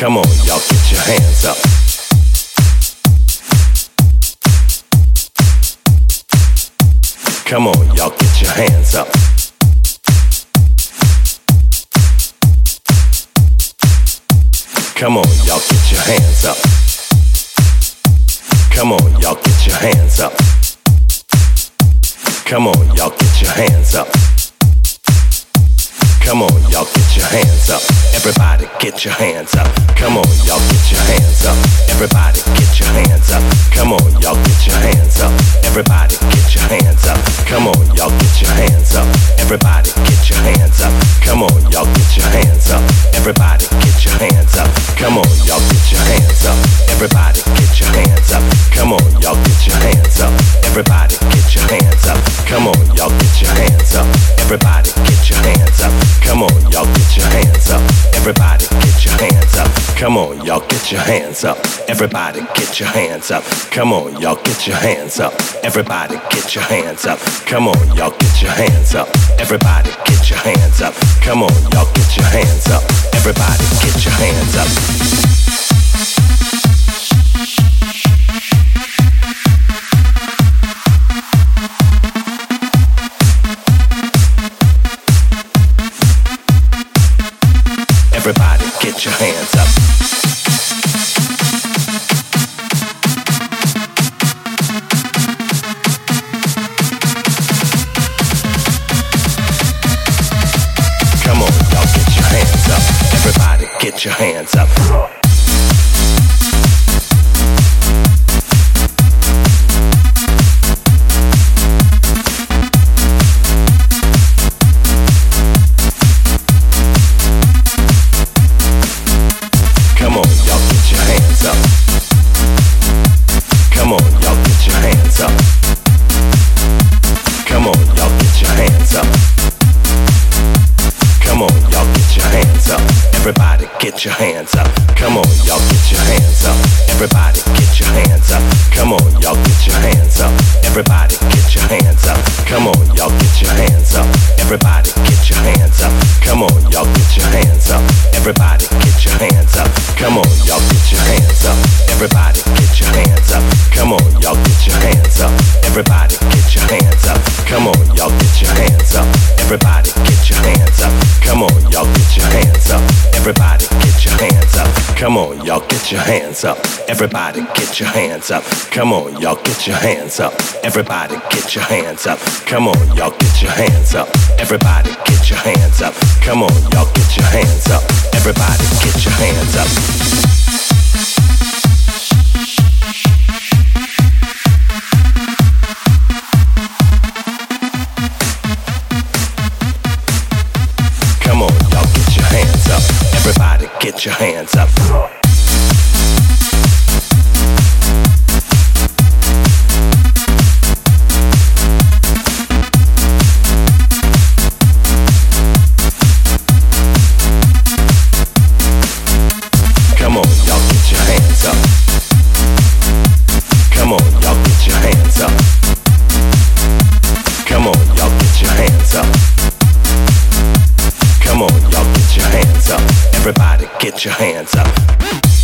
Come on, y'all, get your hands up. Come on, y'all, get your hands up. Come on, y'all, get your hands up. Come on, y'all, get your hands up. Come on, y'all, get your hands up. Come on, y'all get your hands up. Everybody get your hands up. Come on, y'all get your hands up. Everybody get your hands up. Come on, y'all get your hands up. Everybody get your hands up. Come on, y'all get your hands up. Everybody get your hands up. Come on, y'all get your hands up. Everybody get your hands up. Come on, y'all get your hands up. Everybody get your hands up. Come on, y'all get your hands up. Everybody get your hands y'all get your hands up. Everybody get your hands up. Come on, y'all get your hands up. Everybody get your hands up. Come on, y'all get your hands up. Everybody get your hands up. Come on, y'all get your hands up. Everybody get your hands up. Come on, y'all get your hands up. Everybody get your hands up. Your hands up. Come on, y'all get your hands up. Everybody get your hands up. Get your hands up. Come on, y'all get your hands up. Everybody get your hands up. Come on, y'all get your hands up. Everybody get your hands up. Come on, y'all get your hands up. Everybody get your hands up. Come on, y'all get your hands up. Everybody get your hands up. Come on, y'all get your hands up. Everybody Come on, y'all get your hands up. Everybody get your hands up. Come on, y'all get your hands up. Everybody get your hands up. Come on, y'all get your hands up. Everybody get your hands up. Come on, y'all get your hands up. Everybody get your hands up. Get your hands up. Your hands up.